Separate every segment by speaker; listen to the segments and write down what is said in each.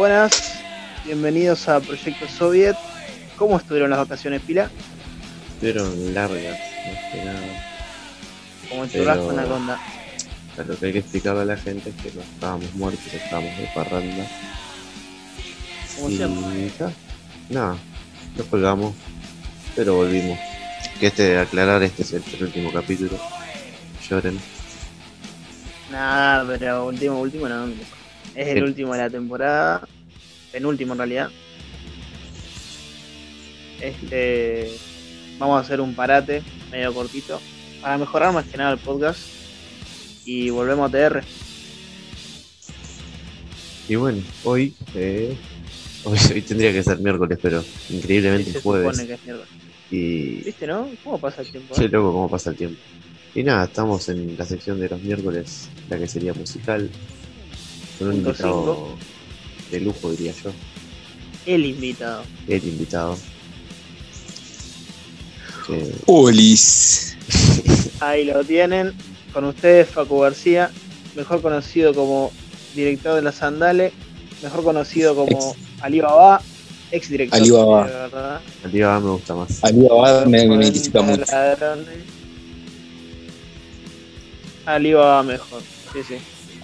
Speaker 1: Buenas, bienvenidos a Proyecto Soviet. ¿Cómo estuvieron las vacaciones, Pila?
Speaker 2: Estuvieron largas, más que nada.
Speaker 1: Como el churrasco con Anaconda.
Speaker 2: O sea, lo que hay que explicarle a la gente es que no estábamos muertos, estábamos de parranda.
Speaker 1: Como
Speaker 2: y
Speaker 1: siempre.
Speaker 2: ya, nada, nos colgamos, pero volvimos. Que este, aclarar, este es el último capítulo. Lloren.
Speaker 1: Nada, pero último, último, no. Es el
Speaker 2: Sí.
Speaker 1: último de la temporada. Penúltimo en realidad. Este. Vamos a hacer un parate medio cortito. Para mejorar más que nada el podcast. Y volvemos a TR.
Speaker 2: Y bueno, hoy, eh, hoy, hoy tendría que ser miércoles, pero increíblemente
Speaker 1: Se
Speaker 2: es jueves.
Speaker 1: supone que es miércoles.
Speaker 2: Y
Speaker 1: ¿Viste, no? ¿Cómo pasa el tiempo? Eh?
Speaker 2: loco cómo pasa el tiempo. Y nada, estamos en la sección de los miércoles, la que sería musical, con un invitado de lujo, diría yo,
Speaker 1: El invitado.
Speaker 2: el invitado. Que-
Speaker 3: Olis.
Speaker 1: Ahí lo tienen. Con ustedes, Facu García, mejor conocido como director de la Sandale, mejor conocido como Alibaba, ex director.
Speaker 3: Alibaba.
Speaker 2: Alibaba me gusta más.
Speaker 3: Alibaba me, me identifica mucho.
Speaker 1: Alibaba mejor. Sí, sí.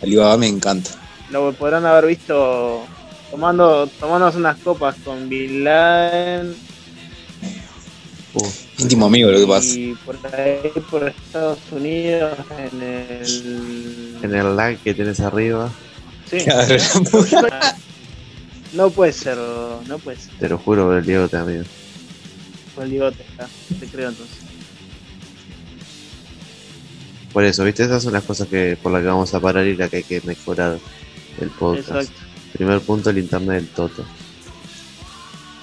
Speaker 3: Alibaba me encanta.
Speaker 1: Lo podrán haber visto tomando tomándose unas copas con Bin Laden
Speaker 2: Uh,
Speaker 3: Íntimo amigo lo que pasa.
Speaker 1: y por ahí por Estados Unidos en el
Speaker 2: en el lag que tenés arriba,
Speaker 1: Sí.
Speaker 3: Claro,
Speaker 1: No puede ser, no puede ser.
Speaker 2: te lo juro, el Diego te amigo.
Speaker 1: Fue el bigote está. Te creo entonces.
Speaker 2: Por eso, viste, esas son las cosas que por las que vamos a parar y la que hay que mejorar el podcast.
Speaker 1: Exacto.
Speaker 2: Primer punto, el internet del Toto.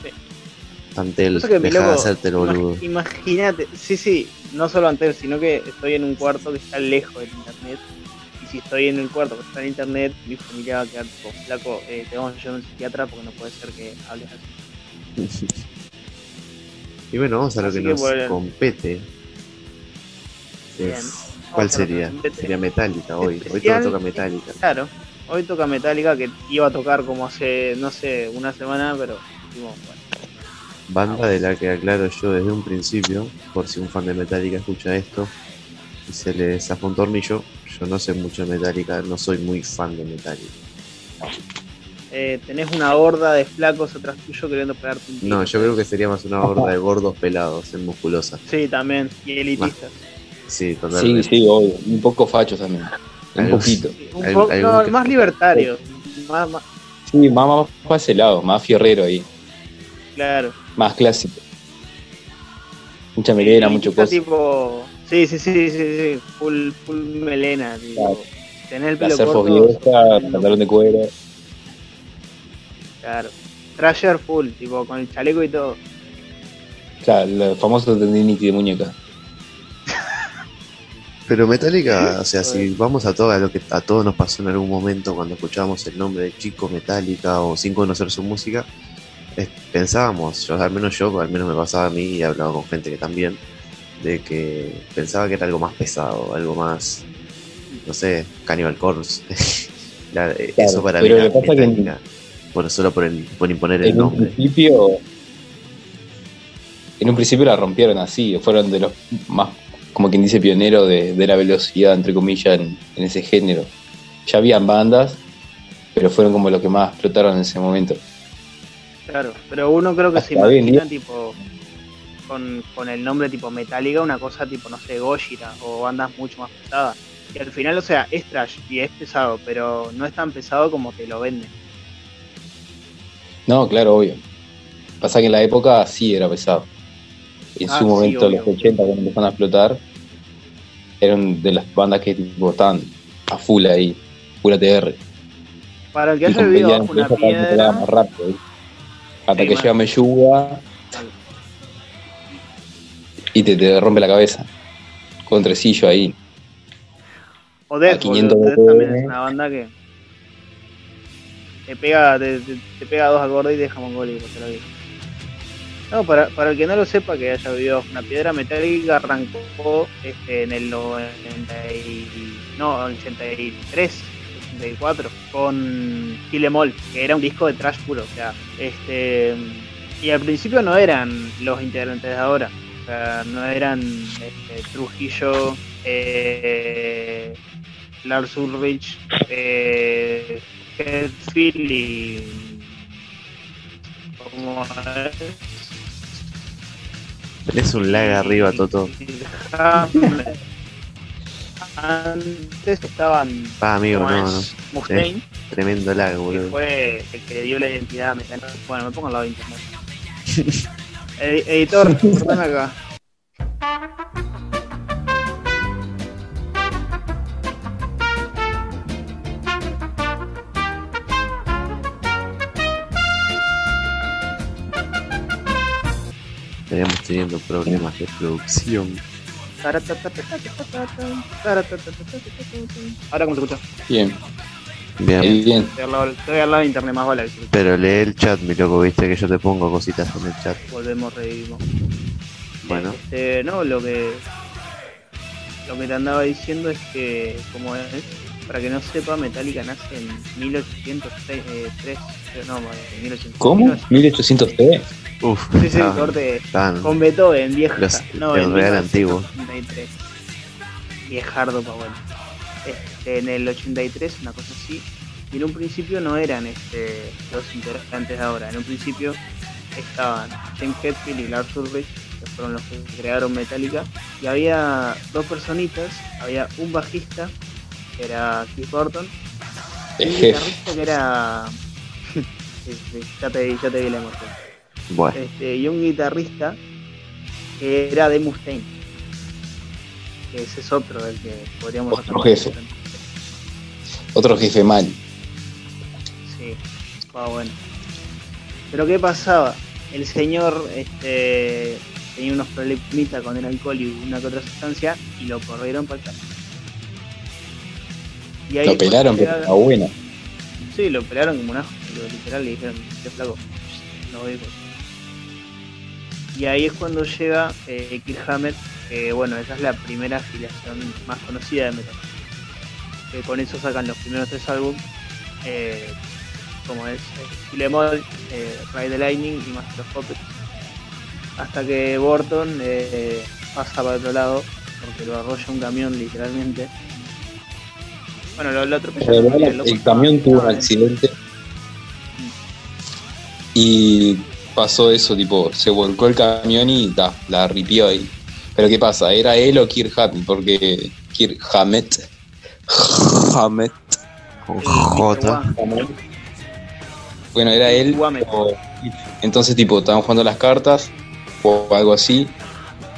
Speaker 1: Sí.
Speaker 2: Ante el
Speaker 1: Pasa que mi
Speaker 2: deja de hacerte el boludo.
Speaker 1: imag- Imagínate, sí, sí, no solo ante él, sino que estoy en un cuarto que está lejos del internet. Y si estoy en el cuarto que está en internet, mi familia va a quedar tipo, flaco, eh, te vamos a llevar a un psiquiatra porque no puede ser que hables así.
Speaker 2: Y bueno, vamos a lo que
Speaker 1: que
Speaker 2: nos
Speaker 1: bueno.
Speaker 2: compete. Es- ¿Cuál sería? Sería Metallica hoy. Hoy todo toca Metallica.
Speaker 1: Claro, hoy toca Metallica que iba a tocar como hace, no sé, una semana, pero dijimos, bueno,
Speaker 2: Banda de la que aclaro yo desde un principio, por si un fan de Metallica escucha esto y se le zafó un tornillo. Yo no sé mucho de Metallica, no soy muy fan de Metallica.
Speaker 1: eh, tenés una horda de flacos atrás tuyo queriendo pegarte un tiro.
Speaker 2: No, yo creo que sería más una horda de gordos pelados en musculosa.
Speaker 1: Sí, también, y elitistas.
Speaker 2: Sí,
Speaker 3: Sí,
Speaker 2: totalmente.
Speaker 3: sí, obvio. Un poco fachos también. Un poquito.
Speaker 1: Un no, más libertario. Más, más-
Speaker 3: Sí, más, más para ese lado, más fierrero ahí.
Speaker 1: claro.
Speaker 3: Más clásico. Mucha melena, mucho cosa.
Speaker 1: tipo. Sí, sí, sí, sí, sí. Full, full melena. Tipo.
Speaker 3: Claro.
Speaker 1: Tener el pelo corto.
Speaker 3: vieja, pantalón de cuero.
Speaker 1: Claro. Trasher full, tipo, con el chaleco y todo.
Speaker 3: Claro, el famoso tendinity de muñeca.
Speaker 2: Pero Metallica, o sea, si vamos a todo a lo que a todos nos pasó en algún momento cuando escuchábamos el nombre de Chico Metallica o sin conocer su música, es- pensábamos, yo, al menos yo, al menos me pasaba a mí y he hablado con gente que también, de que pensaba que era algo más pesado, algo más, no sé, Cannibal Corpse. La- eh,
Speaker 3: Claro,
Speaker 2: eso para mí era
Speaker 3: en-.
Speaker 2: Bueno, solo por, el, por imponer el
Speaker 3: En un
Speaker 2: nombre.
Speaker 3: principio. En un principio la rompieron así, fueron de los más, como quien dice, pioneros de, de la velocidad, entre comillas, en, en ese género. Ya habían bandas, pero fueron como los que más explotaron en ese momento.
Speaker 1: Claro. Pero uno creo que se
Speaker 3: Hasta
Speaker 1: imagina, tipo. Con, con el nombre tipo Metallica, una cosa tipo, no sé, Gojira o bandas mucho más pesadas. Y al final, o sea, es trash y es pesado, pero no es tan pesado como te lo venden.
Speaker 3: No, claro, obvio. Pasa que en la época sí era pesado. En
Speaker 1: Ah,
Speaker 3: su
Speaker 1: sí,
Speaker 3: momento,
Speaker 1: obvio.
Speaker 3: los 80, cuando empezaron a explotar, eran de las bandas que tipo, estaban a full ahí, full ATR.
Speaker 1: Para el que
Speaker 3: Y
Speaker 1: haya vivido bajo una piedra,
Speaker 3: más rápido. ¿eh? Hasta
Speaker 1: Sí,
Speaker 3: que llega Meyuga y te, te rompe la cabeza. Con tresillo ahí.
Speaker 1: o Death,
Speaker 3: a 500
Speaker 1: boludo, Death también es una banda que te pega, te, te- te pega dos acordes y te deja mongólico, te lo digo. No, para, para el que no lo sepa, que haya vivido una piedra, Metallica arrancó este, en el 90 y- no, 83, 84 con Kill Em All, que era un disco de trash puro. O este. Y al principio no eran los integrantes de ahora. O sea, no eran este, Trujillo, eh, Lars Ulrich, eh, y. ¿Cómo es?
Speaker 2: Tenés un lag arriba, Toto.
Speaker 1: Antes estaban
Speaker 2: Pa, amigo,
Speaker 1: ¿cómo
Speaker 2: no, no.
Speaker 1: es? Mustaine,
Speaker 2: Tremendo lag,
Speaker 1: que
Speaker 2: boludo.
Speaker 1: fue el que le dio la identidad a Metal. Bueno, me pongo al lado de internet. Edi- editor, acá.
Speaker 2: Teniendo problemas de producción.
Speaker 1: Ahora cómo se escucha.
Speaker 3: Bien,
Speaker 2: Bien.
Speaker 3: bien.
Speaker 1: Estoy al lado, estoy al lado de internet más vale.
Speaker 2: Pero lee el chat, mi loco, viste que yo te pongo cositas en el chat.
Speaker 1: Volvemos, revivimos.
Speaker 2: Bueno.
Speaker 1: Este, no, lo que lo que te andaba diciendo es que, como es, para que no sepa, Metallica nace en 1803, eh, tres, no, en 1800.
Speaker 3: ¿Cómo? ¿1803?
Speaker 2: Uf,
Speaker 1: Sí, sí,
Speaker 2: ah,
Speaker 1: corte
Speaker 2: tan-
Speaker 1: con Beethoven, vieja.
Speaker 2: Los-
Speaker 1: no,
Speaker 2: el
Speaker 1: en
Speaker 2: real antiguo.
Speaker 1: 1963. Viejardo pa' bueno. Este, en el 83, una cosa así. Y en un principio no eran este, los integrantes de ahora. En un principio estaban James Hetfield y Lars Ulrich, que fueron los que crearon Metallica. Y había dos personitas. Había un bajista, que era Keith Burton, y
Speaker 3: El
Speaker 1: un guitarrista que era... Sí, sí, ya, te, ya te vi la emoción
Speaker 2: Bueno,
Speaker 1: este, y un guitarrista que era de Mustaine. Que ese es otro del que podríamos
Speaker 3: Otro jefe. Otro jefe mal.
Speaker 1: Sí, estaba bueno. Pero ¿qué pasaba? El señor este, tenía unos problemitas con el alcohol y una que otra sustancia y lo corrieron para el carajo. Y ahí
Speaker 3: Lo pelaron, pero está buena.
Speaker 1: Sí, lo pelaron como un ajo, literal le dijeron, qué flaco, no voy con-". Y ahí es cuando llega eh, Kirk Hammett, que bueno, esa es la primera afiliación más conocida de Metal. Que con eso sacan los primeros tres álbumes, eh, como es eh, Kill Em All, eh, Ride the Lightning y Master of Puppets. Hasta que Burton eh, pasa para otro lado, porque lo arrolla un camión literalmente. Bueno, lo, lo el
Speaker 3: el
Speaker 1: estaba-
Speaker 3: camión tuvo un accidente y pasó eso, tipo, se volcó el camión y ta, la ripió ahí. Pero ¿qué pasa? ¿Era él o Kirk Hammett? Porque Kirk Hammett, Hammett,
Speaker 2: con
Speaker 1: el
Speaker 2: J.
Speaker 3: Bueno, era él. O- entonces, tipo, estaban jugando las cartas o algo así.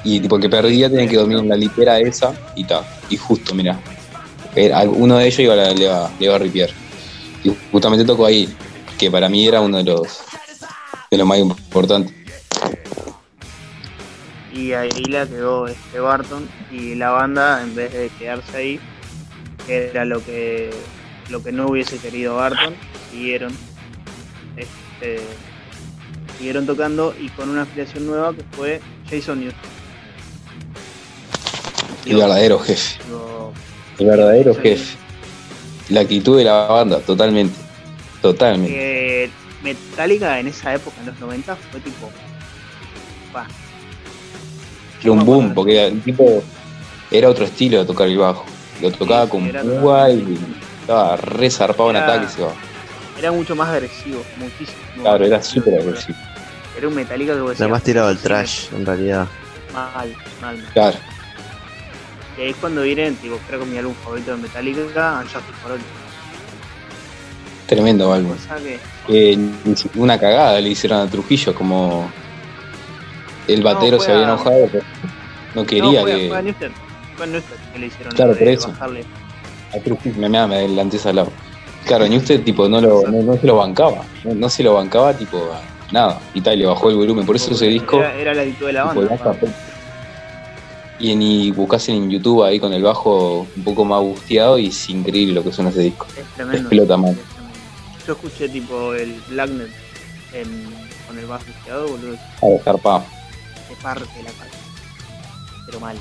Speaker 3: Y tipo, el que perdía tenía que dormir en la litera esa y ta. Y justo, mira, uno de ellos iba a, la- le, iba, le iba a ripiar. Y justamente tocó ahí, que para mí era uno de los los más importantes.
Speaker 1: y ahí la quedó este Barton y la banda en vez de quedarse ahí que era lo que lo que no hubiese querido Barton siguieron este, siguieron tocando y con una afiliación nueva que fue Jason Newsted
Speaker 3: El verdadero jefe.
Speaker 1: Digo,
Speaker 3: El verdadero jefe. La actitud de la banda, totalmente. Totalmente.
Speaker 1: que Metallica en esa época en los 90 fue tipo pa.
Speaker 3: Era un boom, porque el tipo era otro estilo de tocar el bajo. Lo tocaba
Speaker 1: Sí,
Speaker 3: con púa y estaba re zarpado en ataque y se va.
Speaker 1: era mucho más agresivo muchísimo
Speaker 3: Claro, era súper agresivo.
Speaker 1: era un Metallica que vos
Speaker 2: Está
Speaker 1: decías,
Speaker 2: más tirado al
Speaker 1: sí,
Speaker 2: trash, en realidad.
Speaker 1: mal mal mal.
Speaker 3: Claro.
Speaker 1: Y ahí es cuando vienen, tipo, creo que mi álbum favorito de Metallica, Unjustice for All.
Speaker 3: Tremendo álbum. Eh, una cagada le hicieron a Trujillo, como el batero
Speaker 1: No,
Speaker 3: se había enojado, pero no quería
Speaker 1: no, fue,
Speaker 3: que.
Speaker 1: fue a Newsted, fue a Newsted que le hicieron
Speaker 3: Claro, por eso.
Speaker 1: bajarle.
Speaker 3: a Trujillo, me, me, adelanté ese lado. Claro, usted tipo no lo no, no se lo bancaba, no, se lo bancaba tipo nada, y tal, le bajó el volumen, por eso ese disco
Speaker 1: Era, era la actitud de la
Speaker 3: tipo,
Speaker 1: banda.
Speaker 3: y ni buscasen en YouTube ahí con el bajo un poco más busteado y es increíble lo que suena ese disco.
Speaker 1: Es tremendo.
Speaker 3: Explota mal.
Speaker 1: Es tremendo. Yo escuché tipo el Blacknet en, con el bajo busteado, boludo,
Speaker 3: A dejar pa.
Speaker 1: se parte la cara. Pero mal.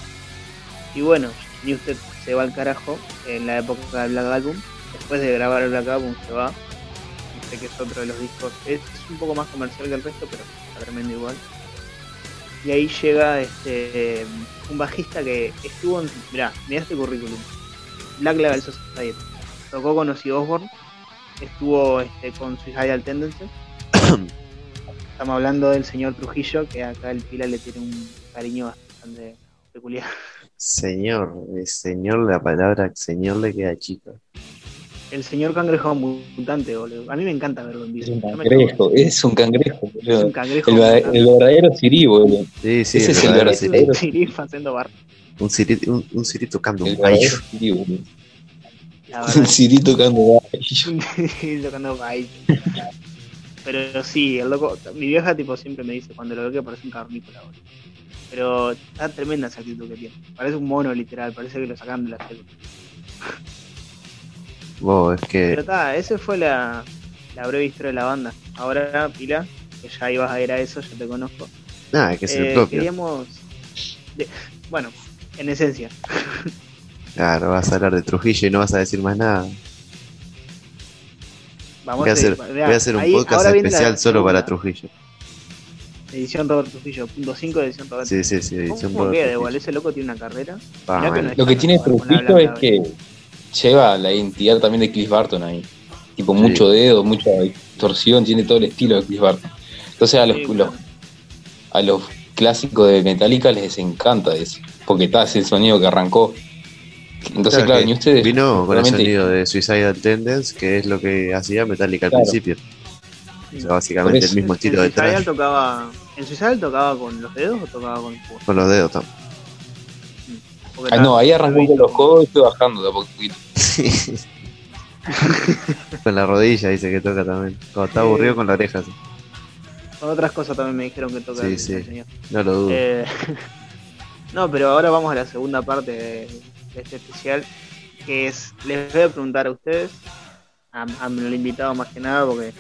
Speaker 1: Y bueno, Newsted se va al carajo en la época del Black Album, después de grabar el Black Album se va. Sé que es otro de los discos. Es, un poco más comercial que el resto, pero está tremendo igual. Y ahí llega este un bajista que estuvo en. Mirá, mirá este currículum. Black Label Society. Tocó con Ozzy Osbourne. Estuvo este, con Suicidal Tendencies. Estamos hablando del señor Trujillo, que acá el Pila le tiene un cariño bastante peculiar.
Speaker 2: Señor, el señor, la palabra señor le queda chica.
Speaker 1: El señor cangrejo mutante, boludo. A mí me encanta verlo en vivo.
Speaker 3: Es un cangrejo, es un cangrejo, boludo.
Speaker 1: Es un cangrejo
Speaker 3: El, verdadero Siri, boludo.
Speaker 2: Sí, sí,
Speaker 3: Ese
Speaker 2: el
Speaker 3: es el
Speaker 2: verdadero
Speaker 3: verdadero
Speaker 1: un
Speaker 2: Siri.
Speaker 1: Siri haciendo bar.
Speaker 2: Un Siri, un, un Siri tocando
Speaker 3: El
Speaker 2: un baillo.
Speaker 3: verdadero Siri, boludo. El
Speaker 1: verdad.
Speaker 3: Siri tocando baile.
Speaker 1: tocando baile. Pero sí, el loco, mi vieja tipo siempre me dice cuando lo veo que parece un carnícola, boludo. Pero está tremenda esa actitud que tiene. Parece un mono literal, parece que lo sacan de la selva.
Speaker 2: Vos, es
Speaker 1: Pero
Speaker 2: que.
Speaker 1: está, esa fue la, la breve historia de la banda. Ahora, Pila, que ya ibas a ir a eso, ya te conozco.
Speaker 2: Nada, hay que ser
Speaker 1: Eh,
Speaker 2: propio.
Speaker 1: queríamos. de- bueno, en esencia,
Speaker 2: Claro, vas a hablar de Trujillo y no vas a decir más nada.
Speaker 1: vamos
Speaker 2: Voy a hacer, voy a hacer un
Speaker 1: ahí-
Speaker 2: podcast
Speaker 1: la
Speaker 2: especial solo para Trujillo.
Speaker 1: Edición Robert Trujillo, punto 5 de edición Robert
Speaker 2: Sí, sí, sí, edición
Speaker 1: ¿Cómo
Speaker 2: Robert
Speaker 1: queda
Speaker 2: Trujillo.
Speaker 1: igual? Ese loco tiene una carrera. Que no
Speaker 3: Lo que tiene Trujillo es que lleva la identidad también de Cliff Barton ahí. Tipo, mucho dedo, mucha distorsión, tiene todo el estilo de Cliff Barton. Entonces a los,
Speaker 1: Sí,
Speaker 3: los- a los clásicos de Metallica les encanta eso, porque está ese sonido que arrancó. Entonces,
Speaker 2: Claro,
Speaker 3: ni ustedes.
Speaker 2: Vino con el sonido de Suicidal Tendence, que es lo que hacía Metallica al principio. O sea, básicamente el mismo estilo de
Speaker 1: ¿En Suicidal
Speaker 2: trash
Speaker 1: tocaba, ¿En Suicidal tocaba con los dedos o tocaba con el cubo?
Speaker 2: con los dedos. tam-
Speaker 1: Porque
Speaker 3: Ah, no, ahí arrancó con los codos y fue bajando de a poquito.
Speaker 2: con la rodilla dice que toca también. Cuando está aburrido con la oreja. sí.
Speaker 1: Con otras cosas también me dijeron que toca
Speaker 2: Sí, sí.
Speaker 1: señor.
Speaker 2: No lo dudo.
Speaker 1: Eh, no, pero ahora vamos a la segunda parte de, de este especial, que es, les voy a preguntar a ustedes, a, a el invitado más que nada, porque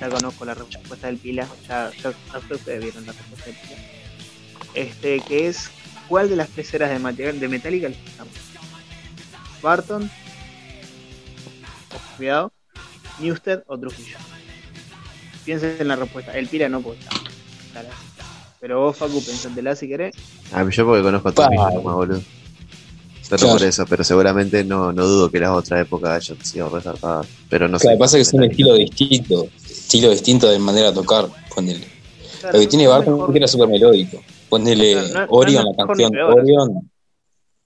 Speaker 1: ya conozco la respuesta del Pila, ya, ya, ya ustedes vieron la respuesta del Pila, este, que es, ¿cuál de las tres eras de, Mate- de Metallica les gusta más? Barton, cuidado, Newsted o Trujillo. Piensen en la respuesta, el Pila no puede estar. Claro. Pero vos, Facu, pensátela si querés.
Speaker 2: Ah, yo porque conozco a. Trujillo nomás, boludo. Solo
Speaker 3: Claro.
Speaker 2: por eso, pero seguramente no, no dudo que las otras épocas hayan sido resaltadas. Pero no
Speaker 3: Lo que
Speaker 2: sé.
Speaker 3: pasa es que son
Speaker 2: Metallica.
Speaker 3: estilos distintos, estilo distinto de manera de tocar. Ponele.
Speaker 1: Claro,
Speaker 3: Lo que tiene
Speaker 1: es
Speaker 3: Barton es que era súper melódico. Ponele
Speaker 1: no- no
Speaker 3: Orion,
Speaker 1: es
Speaker 3: la canción
Speaker 1: peor.
Speaker 3: Orion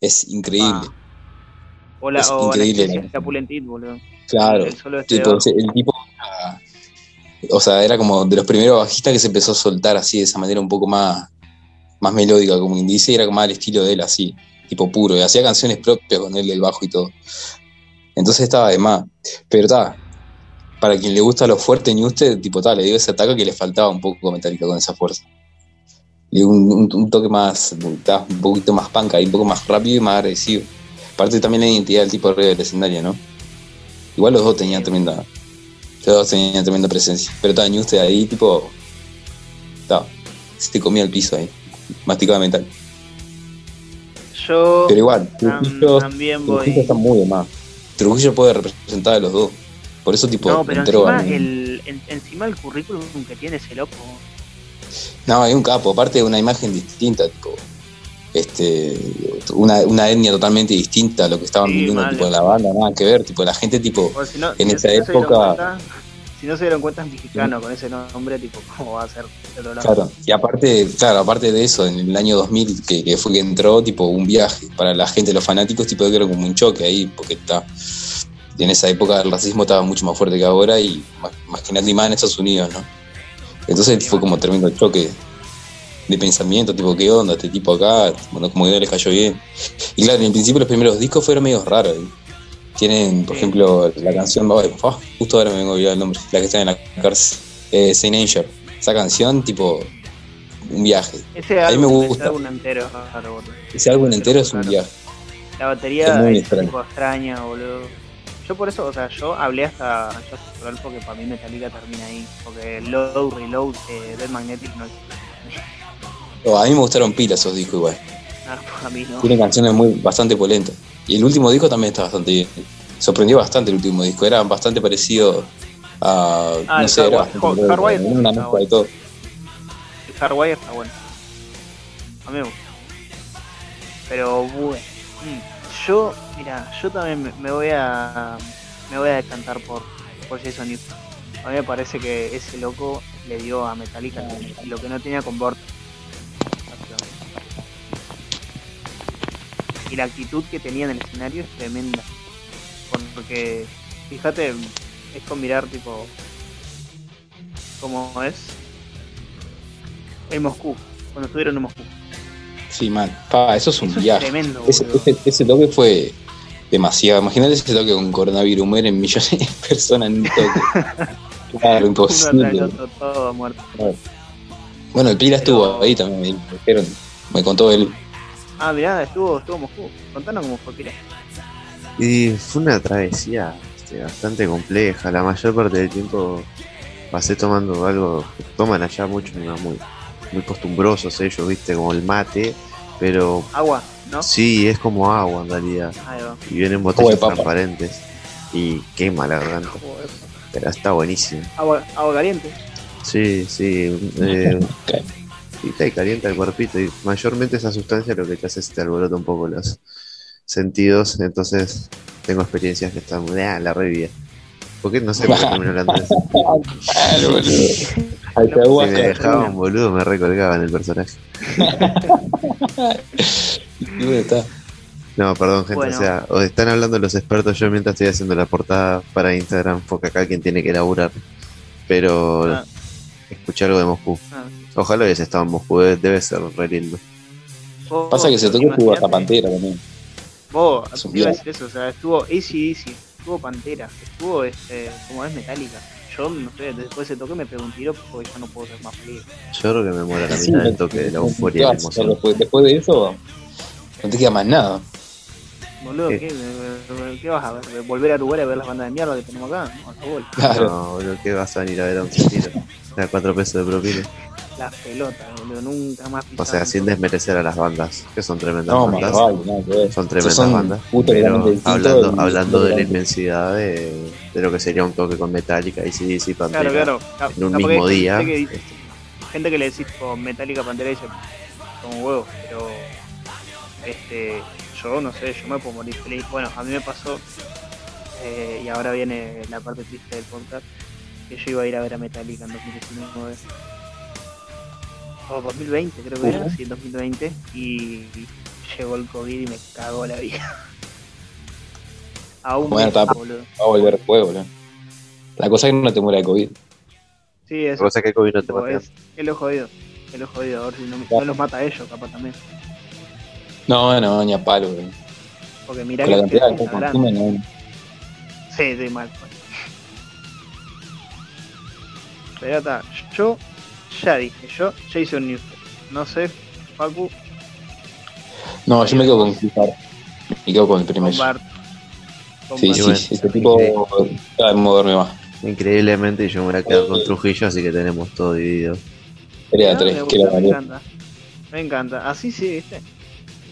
Speaker 3: es increíble.
Speaker 1: Ah. O la,
Speaker 3: Es
Speaker 1: o
Speaker 3: increíble,
Speaker 1: la.
Speaker 3: Claro.
Speaker 1: El solo este
Speaker 3: Tipo, el tipo era- o sea, era como de los primeros bajistas que se empezó a soltar así de esa manera un poco más, más melódica, como quien dice, y era como más el estilo de él así, tipo puro, y hacía canciones propias con él del bajo y todo. Entonces estaba de más. Pero está, para quien le gusta lo fuerte Newsted, tipo tal, le digo ese ataque que le faltaba un poco Metallica con esa fuerza. Le dio un, toque más, un poquito más punk ahí, un poco más rápido y más agresivo. Aparte también la identidad del tipo de del escenario, ¿no? Igual los dos tenían tremenda. Los dos tenían tremenda presencia. Pero estaba Newsted ahí, tipo. Estaba. Se te comía el piso ahí. Masticaba metal.
Speaker 1: Yo
Speaker 3: Pero igual, Trujillo,
Speaker 1: también
Speaker 3: Trujillo está muy de más. Trujillo puede representar a los dos. Por eso, tipo,
Speaker 1: No, pero encima
Speaker 3: al-
Speaker 1: el, en- encima el currículum que tiene ese loco.
Speaker 3: No, hay un capo, aparte de una imagen distinta, tipo. Este, una, una etnia totalmente distinta a lo que estaban
Speaker 1: Sí,
Speaker 3: viviendo tipo, la banda, nada que ver, tipo, la gente tipo,
Speaker 1: O si no,
Speaker 3: En
Speaker 1: si-
Speaker 3: esa época-
Speaker 1: si no se dieron cuenta es mexicano con ese nombre, tipo, ¿cómo va a ser?
Speaker 3: Claro, y aparte, claro, aparte de eso, en el año 2000 que, que fue que entró, tipo, un viaje para la gente, los fanáticos, tipo, era como un choque ahí, porque está. En esa época el racismo estaba mucho más fuerte que ahora y más, más que nada y más en Estados Unidos, ¿no? Entonces fue como tremendo choque de pensamiento, tipo, ¿qué onda? Este tipo acá, bueno, como que no les cayó bien. Y claro, en el principio los primeros discos fueron medio raros. ¿eh? Tienen, por ejemplo, la canción, ay, ah, justo ahora me vengo a olvidar el nombre, la que está en la cárcel, eh, Saint Anger. Esa canción, tipo, un viaje.
Speaker 1: Ese
Speaker 3: A mí
Speaker 1: álbum,
Speaker 3: me
Speaker 1: ese
Speaker 3: gusta.
Speaker 1: álbum entero.
Speaker 3: Ese álbum entero es un
Speaker 1: Claro.
Speaker 3: viaje.
Speaker 1: La batería
Speaker 3: Es muy
Speaker 1: es,
Speaker 3: extraño.
Speaker 1: tipo extraña, boludo. Yo por eso, o sea, yo hablé hasta yo porque para mí Metallica termina ahí. Porque Load, Reload, eh, Dead Magnetic no existe.
Speaker 3: Oh, a mí me gustaron pilas esos discos igual.
Speaker 1: Ah, a mí no.
Speaker 3: Tienen canciones muy bastante polentas. Y el último disco también está bastante bien. sorprendió bastante el último disco. Era bastante parecido a.
Speaker 1: Ah,
Speaker 3: no sé, era
Speaker 1: Hardwire- Hard-
Speaker 3: una mezcla de todo.
Speaker 1: El Hardwire está bueno. A mí me gusta. Pero bueno. mm, Yo, mira, yo también me, voy a. Me voy a decantar por, por Jason Newsted. A mí me parece que ese loco le dio a Metallica lo- lo que no tenía con Bort. Y la actitud que tenía en el escenario es tremenda. Porque, fíjate, es con mirar tipo. ¿Cómo es? En Moscú, cuando estuvieron en Moscú.
Speaker 3: Sí, man. Pa, eso es un
Speaker 1: Eso es
Speaker 3: viaje.
Speaker 1: tremendo,
Speaker 3: ese, ese, ese toque fue demasiado. Imagínate ese toque con coronavirus. Mueren millones de personas en un toque. claro, imposible.
Speaker 1: otro, todo muerto.
Speaker 3: Bueno, el Pila
Speaker 1: Pero-
Speaker 3: estuvo ahí también. Me dijeron. Me contó él.
Speaker 1: Ah, mirá, estuvo, estuvo Moscú. Contanos cómo fue, Pira.
Speaker 2: Y fue una travesía este, bastante compleja. La mayor parte del tiempo pasé tomando algo que toman allá mucho, muy, muy costumbrosos ellos, viste, como el mate. Pero
Speaker 1: Agua, ¿no?
Speaker 2: sí, es como agua en realidad. Y vienen botellas transparentes. Y quema la garganta.
Speaker 1: Joder.
Speaker 2: Pero está buenísimo.
Speaker 1: Agua, agua caliente.
Speaker 2: Sí, sí. Eh, y te calienta el cuerpito. Y mayormente esa sustancia lo que te hace es te alborota un poco los sentidos. Entonces tengo experiencias que están muy. Ah, la revía. ¿Por qué no sé por qué termino hablando de eso? Si me dejaban boludo, me recolgaban el personaje. No, perdón, gente.
Speaker 1: Bueno.
Speaker 2: O sea, os están hablando los expertos. Yo mientras estoy haciendo la portada para Instagram, porque acá quien tiene que laburar. Pero
Speaker 1: Ah.
Speaker 2: escuché algo de Moscú.
Speaker 1: Ah.
Speaker 2: Ojalá hubiese estado en Moscú, debe- debe ser re lindo.
Speaker 3: Pasa que se tocó estuvo hasta Pantera también.
Speaker 1: Vos,
Speaker 3: Es un
Speaker 1: te iba a decir eso, o sea, estuvo ACDC, estuvo Pantera, estuvo este, como es Metallica. Yo, no sé, después de ese toque me pegó un tiro porque ya no puedo ser más feliz.
Speaker 2: Yo creo que me muero a la
Speaker 3: Sí,
Speaker 2: mitad del toque de la
Speaker 3: ¿Qué
Speaker 2: euforia y emoción.
Speaker 3: después, después de eso, no te queda más nada.
Speaker 1: Boludo,
Speaker 2: ¿Qué?
Speaker 1: ¿qué, qué vas a ver? ¿Volver a Uruguay a ver las bandas de mierda que tenemos acá? No.
Speaker 3: Claro.
Speaker 2: No, boludo, ¿qué vas a venir a ver a un sentido? A cuatro pesos de propina.
Speaker 1: Las pelotas, boludo, nunca más
Speaker 2: O sea, sin desmerecer a las bandas, que son tremendas
Speaker 3: No,
Speaker 2: bandas.
Speaker 3: vale.
Speaker 2: Son tremendas
Speaker 3: Son
Speaker 2: bandas. Pero hablando,
Speaker 3: y-
Speaker 2: hablando de la inmensidad de, de lo que sería un toque con Metallica y sí, Pantera.
Speaker 1: Claro, claro.
Speaker 2: En un mismo día.
Speaker 1: Gente que, dice- gente que le decís con Metallica Pantera y dice, como huevos, pero este, yo no sé, yo me puedo morir feliz. Bueno, a mí me pasó, eh, y ahora viene la parte triste del podcast, que yo iba a ir a ver a Metallica en 2019. O 2020 creo que era, sí, 2020, y llegó el COVID y me cagó la vida. Aún
Speaker 3: Bueno, está-
Speaker 1: boludo.
Speaker 3: Va a volver después, boludo. La cosa es que no te muera de COVID.
Speaker 1: Sí, eso.
Speaker 2: Cosa que el COVID no te matea.
Speaker 1: es, es lo jodido. Es lo jodido. A ver si no, no los mata a ellos, capaz también.
Speaker 3: No, no, ni a palo, boludo.
Speaker 1: Porque mirá
Speaker 3: Con la
Speaker 1: que
Speaker 3: cantidad que
Speaker 1: grande.
Speaker 3: consumen, no.
Speaker 1: Sí, sí, mal. Pero está, yo ya dije, yo Jason Newsted. No sé, Facu,
Speaker 3: No, yo me quedo con Cliff Bar. Me quedo con el
Speaker 1: con
Speaker 3: primero.
Speaker 1: Bart. con
Speaker 3: Sí,
Speaker 1: Bart.
Speaker 3: sí,
Speaker 2: bueno,
Speaker 3: sí, ese tipo cada vez moverme más.
Speaker 2: Increíblemente yo me voy a quedar con Trujillo, así que tenemos todo dividido.
Speaker 3: Pelea
Speaker 1: Ah,
Speaker 3: tres,
Speaker 1: me,
Speaker 3: que
Speaker 1: gusta, me encanta. Me encanta. Así sí, ¿viste?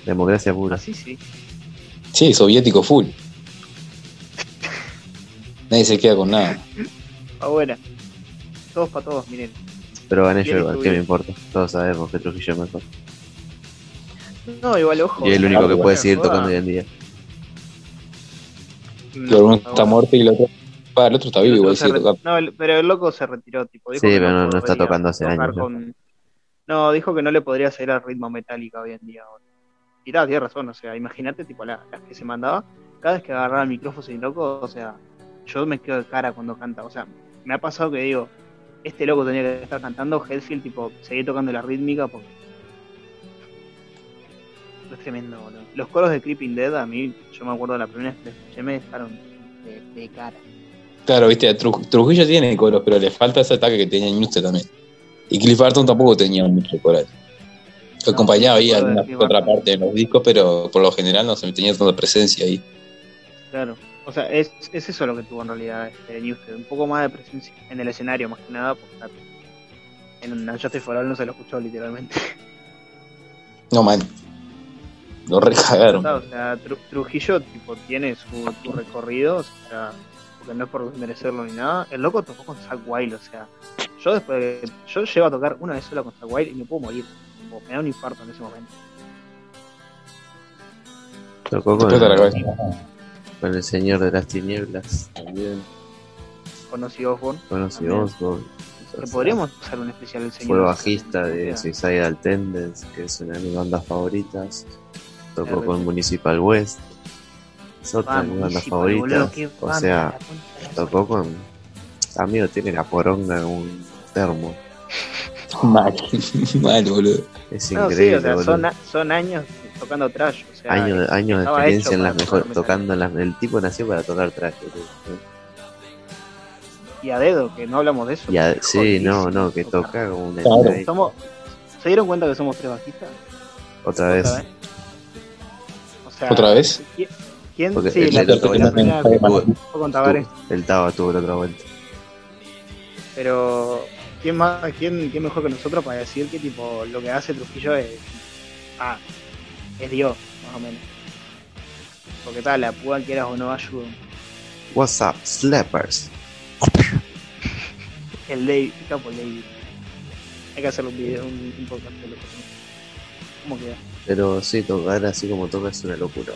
Speaker 2: Democracia pura.
Speaker 1: Así sí.
Speaker 3: Sí, soviético full. Nadie se queda con nada.
Speaker 1: Ahora. Todos para todos, miren.
Speaker 2: Pero gané yo igual, ¿qué me importa? Todos sabemos que Trujillo es mejor.
Speaker 1: No, igual ojo.
Speaker 2: Y es el único que puede seguir tocando hoy en día.
Speaker 3: Pero uno está muerto y el otro. Ah, el otro está vivo, igual sigue tocando.
Speaker 1: No, el- pero el loco se retiró, tipo. Dijo
Speaker 2: Sí,
Speaker 1: que
Speaker 2: pero no- no está tocando hace años, ¿no?
Speaker 1: con- No, dijo que no le podría seguir al ritmo metálica hoy en día. Y tal, tiene razón, o sea, imagínate, tipo, la- las que se mandaba, cada vez que agarraba el micrófono sin loco, o sea, yo me quedo de cara cuando canta. O sea, me ha pasado que digo, este loco tenía que estar cantando, Headfield, tipo, seguir tocando la rítmica porque. Es tremendo, boludo. Los coros de Creeping Dead, a mí, yo me acuerdo la primera vez que los escuché, me dejaron de, de cara.
Speaker 3: Claro, viste, Tru- Trujillo tiene coros, pero le falta ese ataque que tenía Newsted también. Y Cliff Barton tampoco tenía mucho coral.
Speaker 1: No,
Speaker 3: Acompañaba ahí alguna otra parte en los discos, pero por lo general no se tenía tanta presencia ahí.
Speaker 1: Claro. O sea, es, es eso lo que tuvo en realidad este Newsted. Un poco más de presencia en el escenario, más que nada, porque en un Justice for All no se lo escuchó literalmente.
Speaker 3: No, man. Lo recagaron.
Speaker 1: O sea, Tru- Trujillo tipo tiene su, su recorrido, o sea, porque no es por merecerlo ni nada. El loco tocó con Zack Wild, o sea, yo después de- yo llego a tocar una vez sola con Zack Wild y me puedo morir. Tipo, me da un infarto en ese momento.
Speaker 2: Tocó con,
Speaker 3: explota la cabeza.
Speaker 2: Con el Señor de las Tinieblas también.
Speaker 1: Conocí Osborne,
Speaker 2: Conocí
Speaker 1: También.
Speaker 2: Osborne.
Speaker 1: que podríamos hacer un especial del señor.
Speaker 2: Fue bajista de Suicidal Tendence, que es una de mis bandas favoritas. Tocó con Municipal West. Es otra de mis
Speaker 1: Vamos,
Speaker 2: bandas favoritas. O sea, tocó con. Amigo, tiene la poronga en un termo.
Speaker 3: Mal, mal, boludo.
Speaker 2: Es
Speaker 1: No, sí,
Speaker 2: increíble,
Speaker 1: o sea,
Speaker 2: boludo.
Speaker 1: son, a- son años tocando trash. O sea,
Speaker 2: años, de- años de experiencia en las
Speaker 1: metal.
Speaker 2: tocando en las. El tipo nació para tocar traje. boludo.
Speaker 1: Y a dedo, que no hablamos de eso.
Speaker 2: Y a- sí, no, no, que
Speaker 1: tocar.
Speaker 2: toca como una.
Speaker 3: Claro.
Speaker 1: Somos, ¿Se dieron cuenta que somos tres bajistas?
Speaker 2: Otra vez.
Speaker 1: Otra vez. O sea,
Speaker 3: ¿Otra vez?
Speaker 1: ¿Quién?
Speaker 2: Porque
Speaker 1: Sí,
Speaker 2: el-
Speaker 1: la,
Speaker 2: el
Speaker 1: la
Speaker 2: otro
Speaker 1: primera.
Speaker 2: El Taba tuvo la otra vuelta.
Speaker 1: Pero, ¿quién, más, quién, ¿quién mejor que nosotros para decir que tipo lo que hace Trujillo es. Ah, es Dios, más o menos. Porque tal, la púa quieras o no ayuda.
Speaker 2: What's up, slappers?
Speaker 1: El Lady, el capo Lady. Hay que hacer un video, un, un podcast de lo que ¿Cómo queda?
Speaker 2: Pero sí, tocar así como toca es una locura.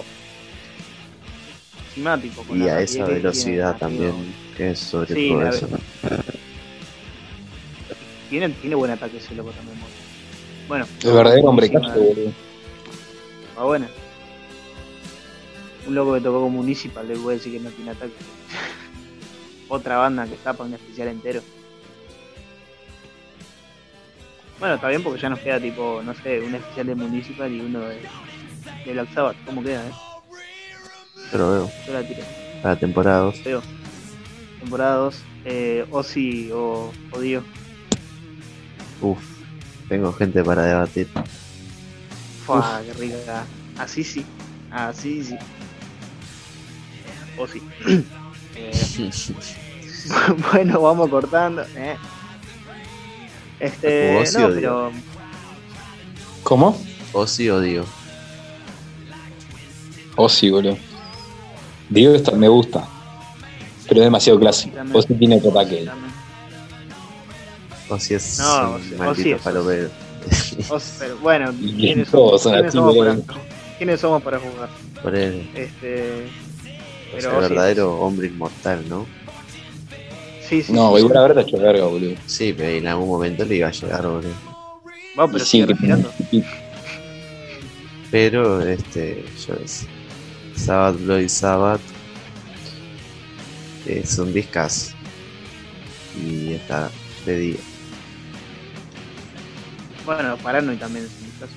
Speaker 1: Con
Speaker 2: Y
Speaker 1: la
Speaker 2: a esa velocidad
Speaker 1: amigo.
Speaker 2: también, que es sobre
Speaker 1: Sí,
Speaker 2: todo eso.
Speaker 1: Tiene, tiene buen ataque ese loco también. boludo. Bueno,
Speaker 3: El verdadero hombre boludo.
Speaker 1: Está buena. Un loco que tocó con Municipal, le voy a decir que no tiene ataque. Otra banda que tapa un especial entero. Bueno, está bien porque ya nos queda tipo, no sé, un especial de Municipal y uno de, de Black Sabbath. ¿Cómo queda, eh?
Speaker 2: Yo lo veo.
Speaker 1: Yo la tiro.
Speaker 2: Para temporada 2.
Speaker 1: Feo. Temporada 2, eh, Ozzy o, o Dio.
Speaker 2: Uf, tengo gente para debatir.
Speaker 1: Fua, qué rica. Así sí. Así sí. O sí. Eh, bueno, vamos cortando. eh. Este,
Speaker 2: sí
Speaker 1: no, pero
Speaker 3: ¿Cómo?
Speaker 2: o sí o digo.
Speaker 3: Sí, boludo. Digo que me gusta. Pero es demasiado clásico.
Speaker 1: También.
Speaker 3: O sí tiene otro ataque.
Speaker 2: O si es
Speaker 1: No,
Speaker 2: un
Speaker 1: o sí- o
Speaker 2: maldito
Speaker 1: pero bueno, ¿quiénes
Speaker 3: todos
Speaker 1: somos,
Speaker 3: son
Speaker 1: ¿quiénes somos para,
Speaker 3: boludo.
Speaker 1: ¿quiénes somos para jugar?
Speaker 2: Por él.
Speaker 1: Este,
Speaker 2: O sea, el verdadero hombre inmortal, ¿no?
Speaker 1: sí, sí.
Speaker 3: No,
Speaker 1: sí,
Speaker 3: igual la verdad hecho verga, boludo.
Speaker 2: Sí, pero en algún momento le iba a llegar, boludo.
Speaker 1: Vamos, pero sigue
Speaker 3: sí,
Speaker 1: respirando.
Speaker 2: Pero, este, yo es. Sabbath Bloody Sabbath es un discazo. Y está de día.
Speaker 1: Bueno, Paranoid también es un caso.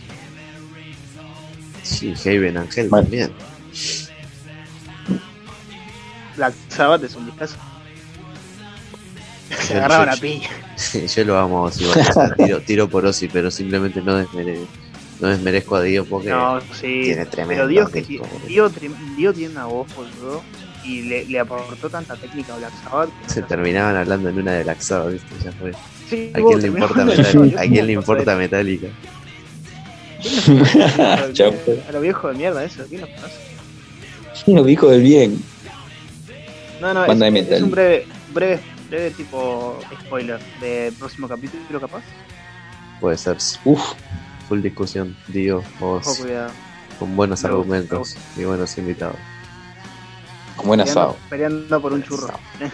Speaker 2: Sí, Haven Angel también.
Speaker 1: Black Sabbath es un discazo. Se
Speaker 2: Yo-
Speaker 1: agarraban
Speaker 2: yo-
Speaker 1: a piña.
Speaker 2: Yo lo amo o sea, tiro, tiro por Ozzy, pero simplemente no, desmere- no desmerezco a Dio porque
Speaker 1: No, sí.
Speaker 2: tiene tremendo
Speaker 1: Pero que. Dio, Dio tiene una voz, boludo. Y le, le aportó tanta técnica a Black Sabbath. que
Speaker 2: se terminaban hablando en una de Black Sabbath, ¿viste? Ya fue.
Speaker 1: Sí,
Speaker 2: ¿A
Speaker 1: vos
Speaker 2: quién le importa Metallica? ¿A quién le
Speaker 1: ¿cómo
Speaker 2: importa? Metallica?
Speaker 1: A lo viejo de mierda eso, ¿quién nos conoce?
Speaker 3: Lo dijo del bien.
Speaker 1: No, no,
Speaker 3: Banda
Speaker 1: es,
Speaker 3: de
Speaker 1: es un breve, breve, breve tipo spoiler del próximo capítulo capaz.
Speaker 2: Puede ser
Speaker 3: Uf,
Speaker 2: full discusión, Dio,
Speaker 1: Ojo,
Speaker 2: Oz,
Speaker 1: cuidado.
Speaker 2: con buenos argumentos y buenos invitados.
Speaker 3: con buen asado.
Speaker 1: peleando por un churro.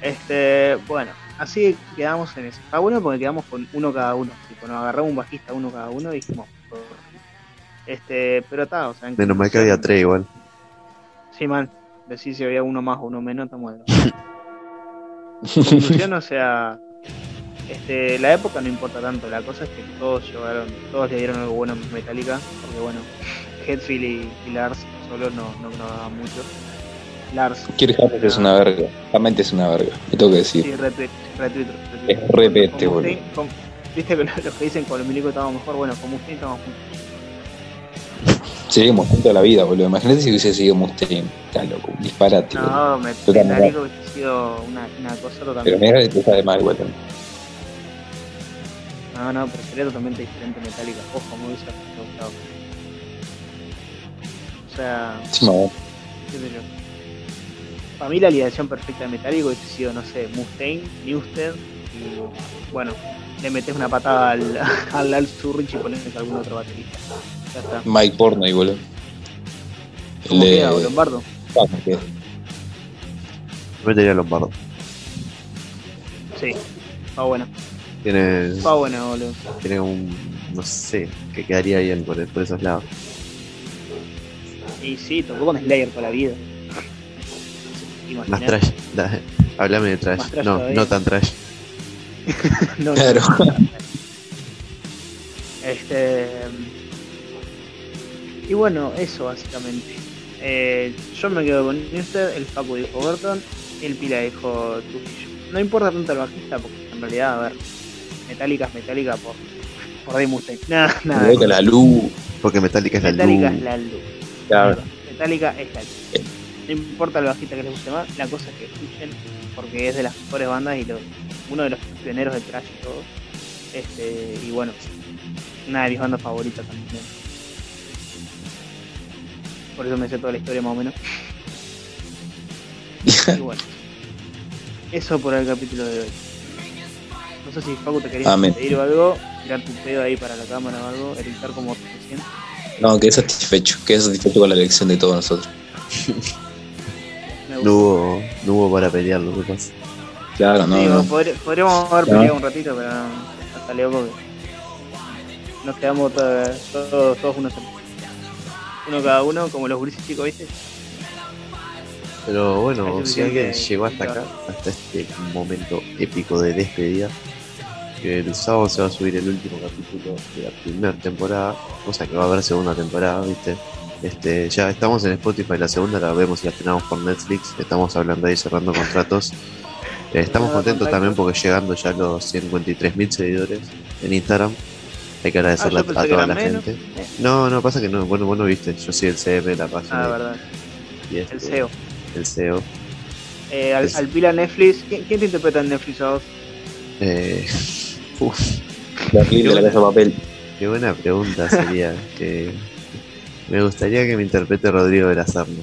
Speaker 1: este, bueno, así quedamos en eso. Está bueno porque quedamos con uno cada uno. Tipo, nos agarramos un bajista uno cada uno y dijimos. por- Este, pero está, o sea. en
Speaker 2: Menos mal que había tres igual.
Speaker 1: Sí, man. Decir si había uno más o uno menos, estamos de En conclusión, o sea, este, la época no importa tanto, la cosa es que todos llevaron, todos le dieron algo bueno a Metallica, porque bueno, Hetfield y, y Lars solo no, no, no daban mucho. Lars,
Speaker 3: Kirk Hammett es una verga. Hammett es una verga. Me tengo que decir.
Speaker 1: sí, retweet, retweet, retweet.
Speaker 3: Es re peste,
Speaker 1: Como
Speaker 3: boludo.
Speaker 1: Mustaine- Viste que los que dicen con los milicos estábamos mejor, bueno, con Mustaine estábamos juntos.
Speaker 3: Seguimos junto a la vida, boludo. Imagínate si hubiese sido Mustaine. Está loco, disparate, boludo.
Speaker 1: No, me
Speaker 3: Totalmente.
Speaker 1: Metallica hubiese sido una, una cosa
Speaker 3: Pero
Speaker 1: totalmente.
Speaker 3: mira que te de mal también.
Speaker 1: No, No, no, pero sería totalmente diferente Metallica. Ojo, me hubiese gustado. O sea,
Speaker 3: Sí, mamá.
Speaker 1: qué sé yo. Para mí la alineación perfecta de Metallica hubiese sido, no sé, Mustaine, Newsted y bueno, le metes una patada al, al Al Zurrich y pones algún otro baterista. Ya está.
Speaker 3: Mike Portnoy, boludo.
Speaker 1: ¿Cómo queda, Lombardo?
Speaker 3: Ah,
Speaker 2: Yo metería a Lombardo.
Speaker 1: Sí, va bueno.
Speaker 2: Tiene,
Speaker 1: Va bueno, boludo.
Speaker 2: tiene un. No sé, que quedaría bien por, por esos lados.
Speaker 1: Y sí, tocó con Slayer toda la vida.
Speaker 2: Más
Speaker 1: Imaginate.
Speaker 2: trash. da- Háblame de trash.
Speaker 1: Más trash
Speaker 2: no,
Speaker 1: todavía.
Speaker 2: no tan trash.
Speaker 1: No, no,
Speaker 3: Claro.
Speaker 1: Este. Y bueno, eso básicamente. Eh, yo me quedo con Newsted, el Facu dijo Burton y el Pila dijo Trujillo. No importa tanto el bajista porque en realidad, a ver, Metallica es Metallica por, por Dave Mustaine. Nada, nada.
Speaker 3: La luz.
Speaker 2: Porque Metallica es la
Speaker 1: Metallica
Speaker 2: luz.
Speaker 1: es la luz.
Speaker 3: Claro.
Speaker 1: Metallica es la luz. No importa el bajista que les guste más, la cosa es que escuchen porque es de las mejores bandas y uno de los pioneros de trash y todo. Este, y bueno, una de mis bandas favoritas también. Por eso me sé toda la historia más o menos. Y bueno, eso por el capítulo de hoy. No sé si Facu te querías
Speaker 3: Amén.
Speaker 1: pedir o algo, tirar tu pedo ahí para la cámara o algo, editar como recién.
Speaker 3: No, quedé satisfecho. Quedé satisfecho con la elección de todos nosotros.
Speaker 2: No hubo, no hubo para pelear lo que pasa.
Speaker 3: Claro, no,
Speaker 1: Digo,
Speaker 3: no.
Speaker 1: podríamos haber
Speaker 3: No.
Speaker 1: peleado un ratito, pero no, no salió porque nos quedamos todos, todos, todos uno solo. Uno cada uno, como los gurises chicos, ¿viste?
Speaker 2: Pero bueno, si alguien llegó hasta acá, hasta este momento épico de despedida, que el sábado se va a subir el último capítulo de la primera temporada, cosa que va a haber segunda temporada, ¿viste? Este, ya estamos en Spotify, la segunda la vemos y la estrenamos por Netflix, estamos hablando ahí cerrando contratos. Eh, estamos contentos también porque llegando ya a los 53.000 seguidores en Instagram. Hay que agradecerle
Speaker 1: Ah,
Speaker 2: a, toda la
Speaker 1: menos.
Speaker 2: gente. No, no, pasa que no, bueno, vos no viste, yo soy el CM de la página.
Speaker 1: Ah, verdad.
Speaker 2: y este,
Speaker 1: El SEO.
Speaker 2: El SEO.
Speaker 1: Eh, al, pila Netflix. ¿Quién, quién te interpreta en Netflix a vos?
Speaker 2: Eh, uf,
Speaker 3: La película de la casa de papel.
Speaker 2: qué buena pregunta sería. que me gustaría que me interprete Rodrigo de la Serna.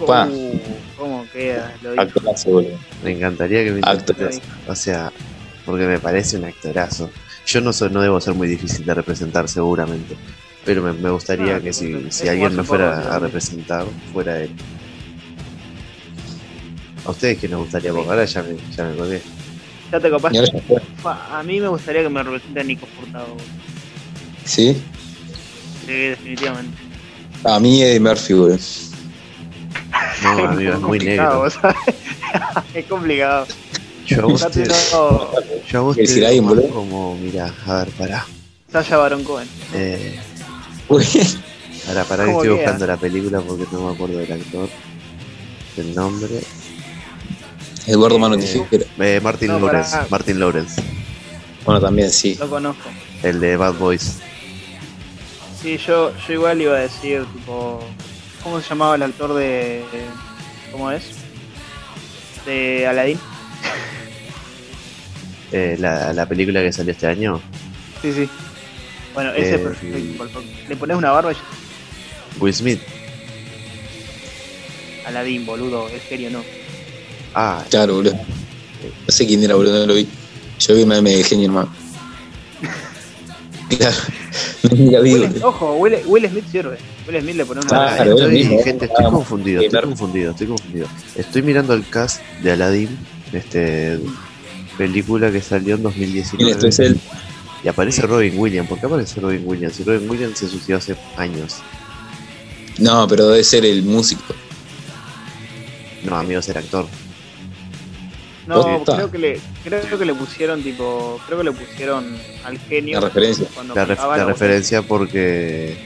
Speaker 1: Uh, ¿Cómo queda? Lo.
Speaker 3: Actorazo, boludo.
Speaker 2: Me encantaría que me interprete.
Speaker 1: Actorazo.
Speaker 2: O sea, porque me parece un actorazo. Yo no, soy, no debo ser muy difícil de representar, seguramente. Pero me, me gustaría
Speaker 1: Ah,
Speaker 2: que si, si alguien me fuera a representar, fuera él. ¿A ustedes qué les gustaría? Porque ahora ya me, ya me colgué.
Speaker 1: Ya te. Fa, A mí me gustaría que me represente a Nico Furtado.
Speaker 3: ¿Sí?
Speaker 1: Sí, definitivamente.
Speaker 3: A mí Eddie Murphy, boludo.
Speaker 2: No, amigo, es muy
Speaker 1: complicado,
Speaker 2: negro.
Speaker 1: es complicado.
Speaker 2: Yo a vos te,
Speaker 1: no,
Speaker 2: yo a vos
Speaker 3: ¿Quieres
Speaker 2: te
Speaker 3: decir
Speaker 2: veo
Speaker 3: alguien,
Speaker 2: más
Speaker 3: boludo?
Speaker 2: como, mira, a ver, pará.
Speaker 1: Sasha Baron Cohen.
Speaker 2: Eh,
Speaker 3: Uy,
Speaker 2: Pará, pará que
Speaker 1: ¿Cómo
Speaker 2: estoy
Speaker 1: queda?
Speaker 2: buscando la película porque no me acuerdo del actor. El nombre.
Speaker 3: Eduardo Mano
Speaker 2: Eh. Eh, Martin
Speaker 1: No,
Speaker 2: Lawrence. Martin Lawrence.
Speaker 3: Bueno, también sí.
Speaker 1: Lo conozco.
Speaker 2: El de Bad Boys.
Speaker 1: Sí, yo, yo igual iba a decir, tipo. ¿Cómo se llamaba el actor de. ¿Cómo es? De Aladdin.
Speaker 2: Eh, la, la película que salió este año.
Speaker 1: Sí, sí. Bueno, ese
Speaker 2: Eh,
Speaker 1: es perfecto. Le pones una barba y ya-
Speaker 2: Will Smith.
Speaker 1: Aladdin, boludo. Es serio, no.
Speaker 2: Ah,
Speaker 3: Claro, boludo. No sé quién era, boludo, no lo vi. Yo vi meme de genio, hermano. Claro.
Speaker 1: Will- ojo, Will, Will Smith sirve. Will Smith le pone una
Speaker 3: Ah, es
Speaker 2: estoy,
Speaker 3: mismo.
Speaker 2: gente, estoy
Speaker 3: Ah,
Speaker 2: confundido, estoy confundido, estoy confundido. Estoy mirando el cast de Aladdin, este película que salió en
Speaker 3: ¿Quién esto
Speaker 2: 2019
Speaker 3: es él?
Speaker 2: y aparece Robin Williams. ¿Por qué aparece Robin Williams? Si Robin Williams se suicidó hace años.
Speaker 3: No, pero debe ser el músico.
Speaker 2: No, amigo, ser actor.
Speaker 1: No, creo que le creo que le pusieron tipo, creo que le pusieron al genio
Speaker 3: La referencia.
Speaker 1: cuando
Speaker 2: La, ref-
Speaker 1: cantaba
Speaker 2: la
Speaker 1: la-
Speaker 2: referencia porque.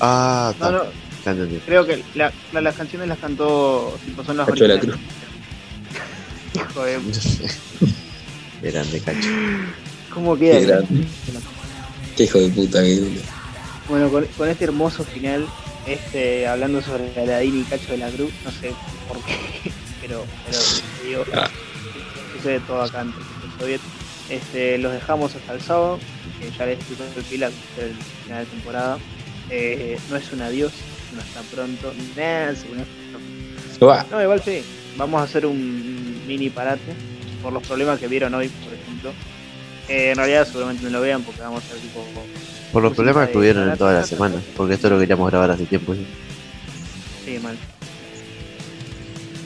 Speaker 2: Ah,
Speaker 1: No, no,
Speaker 2: ya entendí.
Speaker 1: creo que la- la- las canciones las cantó tipo son las
Speaker 3: Cacho de la
Speaker 1: originales. Hijo de
Speaker 2: Grande cacho.
Speaker 1: cómo queda.
Speaker 3: Qué grande. Qué hijo de puta que boludo.
Speaker 1: Bueno, con, con este hermoso final, este hablando sobre Aladdin y Cacho de la Cruz, no sé por qué, pero, pero digo,
Speaker 3: Ah.
Speaker 1: sucede todo acá en el soviético. Este, los dejamos hasta el sábado, que ya les explico el pila el final de temporada. Eh, no es un adiós, no está pronto. Esto.
Speaker 3: Buah,
Speaker 1: No, igual sí. Vamos a hacer un mini parate por los problemas que vieron hoy, por ejemplo. Eh, en realidad seguramente no lo vean porque vamos a hacer tipo...
Speaker 2: Por los problemas que
Speaker 1: de
Speaker 2: hubieron en toda la semana, porque esto lo queríamos grabar hace tiempo. ya.
Speaker 1: Sí, mal.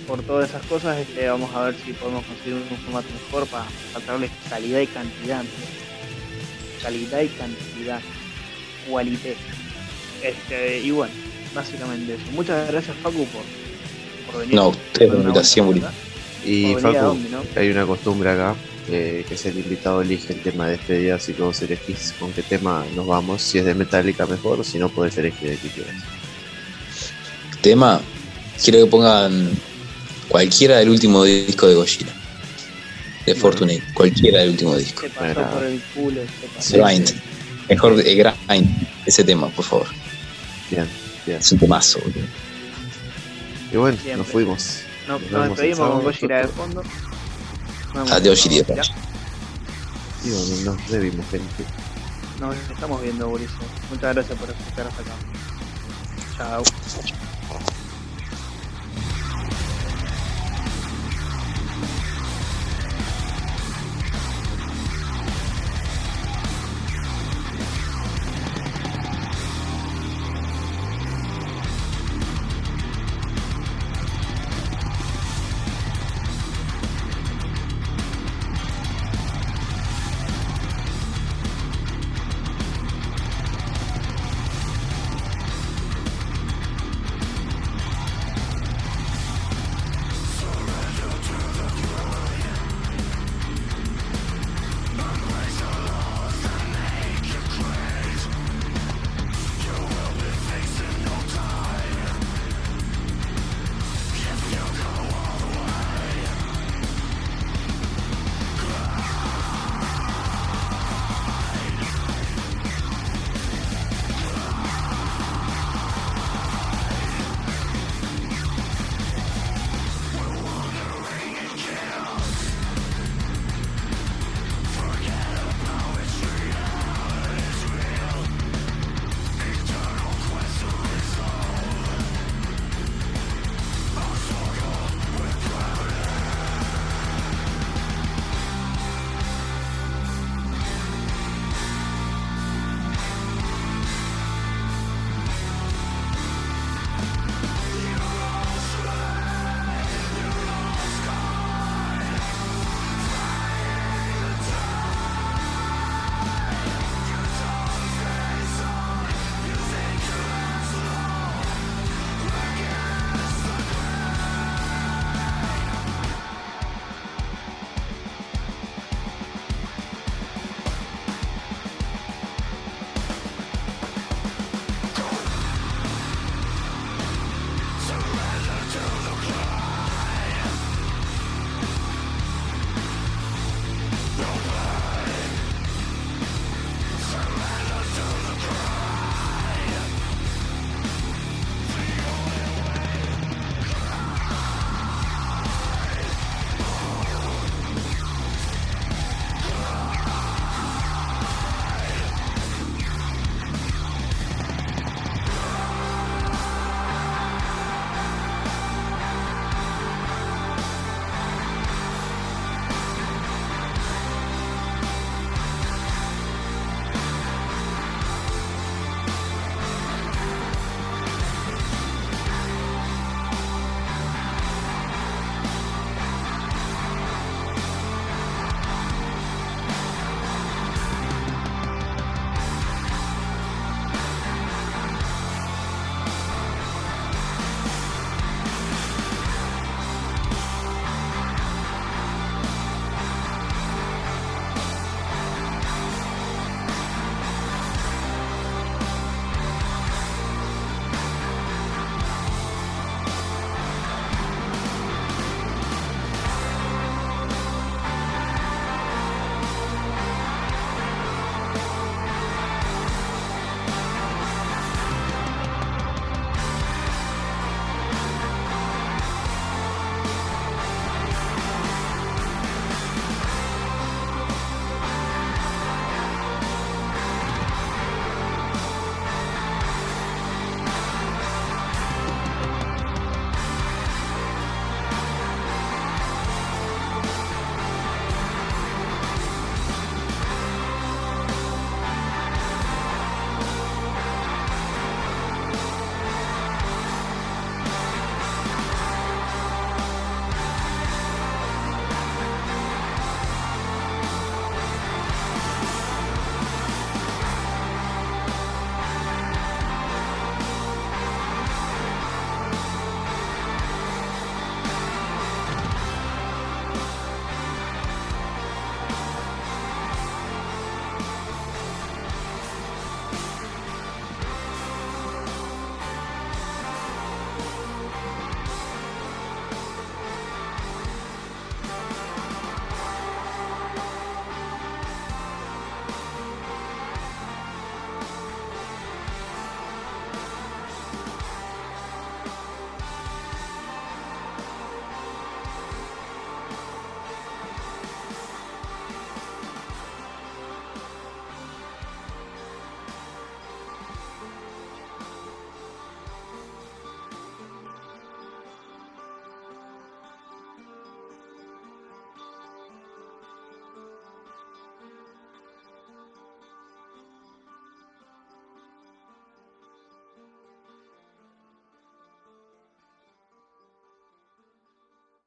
Speaker 1: Por todas esas cosas este, vamos a ver si podemos conseguir un formato mejor para, traerles calidad y cantidad. ¿no? Calidad y cantidad. Qualité. Este, y bueno, básicamente eso. Muchas gracias Facu por, por venir.
Speaker 3: No, ustedes por la invitación.
Speaker 2: Y Facu,
Speaker 1: ¿no?
Speaker 2: hay una costumbre acá, eh, que es el invitado elige el tema de despedida, así que vos elegís con qué tema nos vamos. Si es de Metallica mejor, si no podés elegir el que quieras.
Speaker 3: Tema, quiero que pongan cualquiera del último disco de Gojira. De Fortunate, cualquiera del último disco.
Speaker 1: Se pasó
Speaker 2: Bueno.
Speaker 1: por el culo. Se pasó.
Speaker 2: Sí,
Speaker 3: Grind. Mejor eh, Grind, ese tema, por favor.
Speaker 2: Bien, bien.
Speaker 3: Es un temazo, boludo.
Speaker 2: Y bueno,
Speaker 1: Siempre.
Speaker 2: nos fuimos.
Speaker 1: No,
Speaker 2: Nos
Speaker 1: despedimos con Gojira de fondo. Nos
Speaker 3: Adiós. Giri.
Speaker 2: Y bueno, nos debimos, gente.
Speaker 1: Nos estamos viendo, Boris. Muchas gracias por escuchar hasta acá. Chao.